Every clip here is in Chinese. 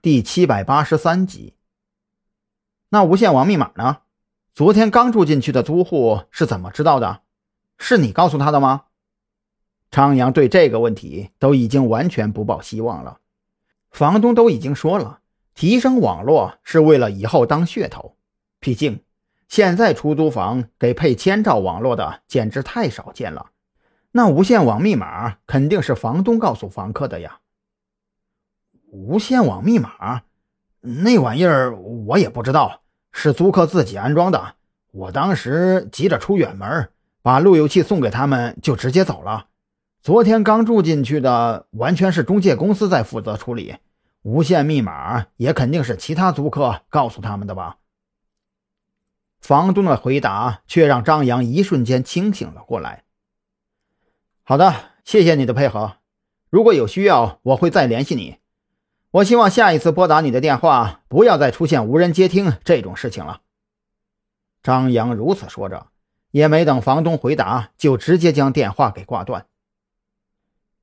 第七百八十三集。那无线网密码呢？昨天刚住进去的租户是怎么知道的？是你告诉他的吗？张扬对这个问题都已经完全不抱希望了。房东都已经说了，提升网络是为了以后当噱头。毕竟现在出租房给配千兆网络的简直太少见了。那无线网密码肯定是房东告诉房客的呀。无线网密码，那玩意儿我也不知道，是租客自己安装的。我当时急着出远门，把路由器送给他们，就直接走了。昨天刚住进去的，完全是中介公司在负责处理。无线密码也肯定是其他租客告诉他们的吧？房东的回答却让张扬一瞬间清醒了过来。好的，谢谢你的配合。如果有需要，我会再联系你。我希望下一次拨打你的电话，不要再出现无人接听这种事情了。张扬如此说着，也没等房东回答，就直接将电话给挂断。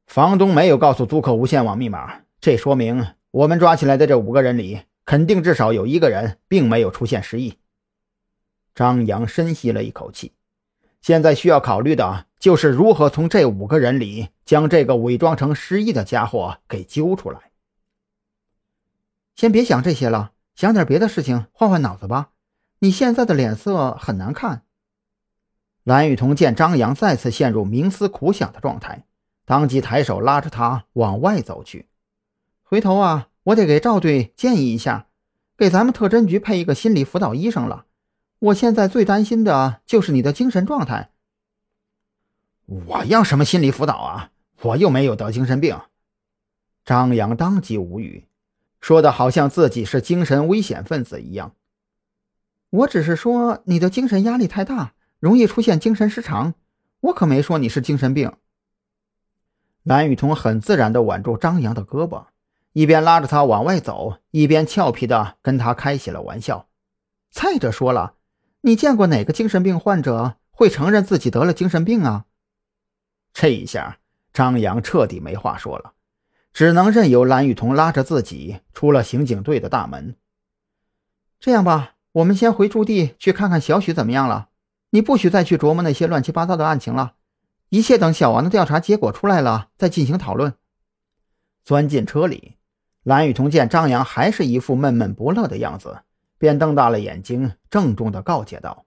房东没有告诉租客无线网密码，这说明我们抓起来的这五个人里，肯定至少有一个人并没有出现失忆。张扬深吸了一口气，现在需要考虑的。就是如何从这五个人里将这个伪装成失忆的家伙给揪出来。先别想这些了，想点别的事情，换换脑子吧。你现在的脸色很难看。蓝雨桐见张扬再次陷入冥思苦想的状态，当即抬手拉着他往外走去。回头啊，我得给赵队建议一下，给咱们特侦局配一个心理辅导医生了。我现在最担心的就是你的精神状态。我要什么心理辅导啊？我又没有得精神病。张扬当即无语，说的好像自己是精神危险分子一样。我只是说你的精神压力太大，容易出现精神失常。我可没说你是精神病。蓝雨桐很自然地挽住张扬的胳膊，一边拉着他往外走，一边俏皮地跟他开起了玩笑。再者说了，你见过哪个精神病患者会承认自己得了精神病啊？这一下，张扬彻底没话说了，只能任由蓝雨桐拉着自己出了刑警队的大门。这样吧，我们先回驻地去看看小许怎么样了。你不许再去琢磨那些乱七八糟的案情了，一切等小王的调查结果出来了再进行讨论。钻进车里，蓝雨桐见张扬还是一副闷闷不乐的样子，便瞪大了眼睛，郑重地告诫道：“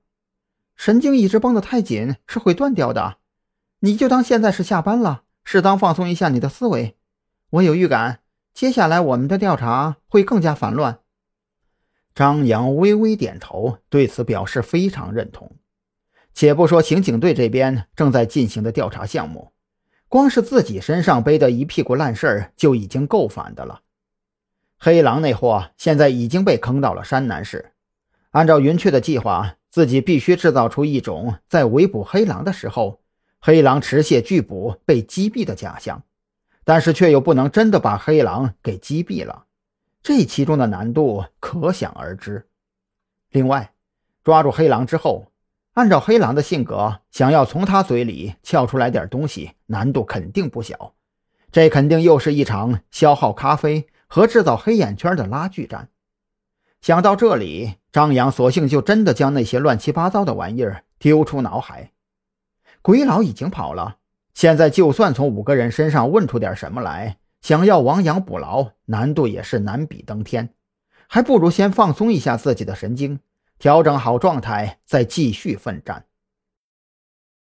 神经一直绷得太紧是会断掉的。”你就当现在是下班了，适当放松一下你的思维。我有预感，接下来我们的调查会更加烦乱。张扬微微点头，对此表示非常认同。且不说刑警队这边正在进行的调查项目，光是自己身上背的一屁股烂事儿就已经够烦的了。黑狼那货现在已经被坑到了山南市，按照云雀的计划，自己必须制造出一种在围捕黑狼的时候。黑狼持械拒捕被击毙的假象，但是却又不能真的把黑狼给击毙了，这其中的难度可想而知。另外，抓住黑狼之后，按照黑狼的性格，想要从他嘴里撬出来点东西，难度肯定不小。这肯定又是一场消耗咖啡和制造黑眼圈的拉锯战。想到这里，张扬索性就真的将那些乱七八糟的玩意儿丢出脑海。鬼佬已经跑了，现在就算从五个人身上问出点什么来，想要亡羊补牢，难度也是难比登天。还不如先放松一下自己的神经，调整好状态，再继续奋战。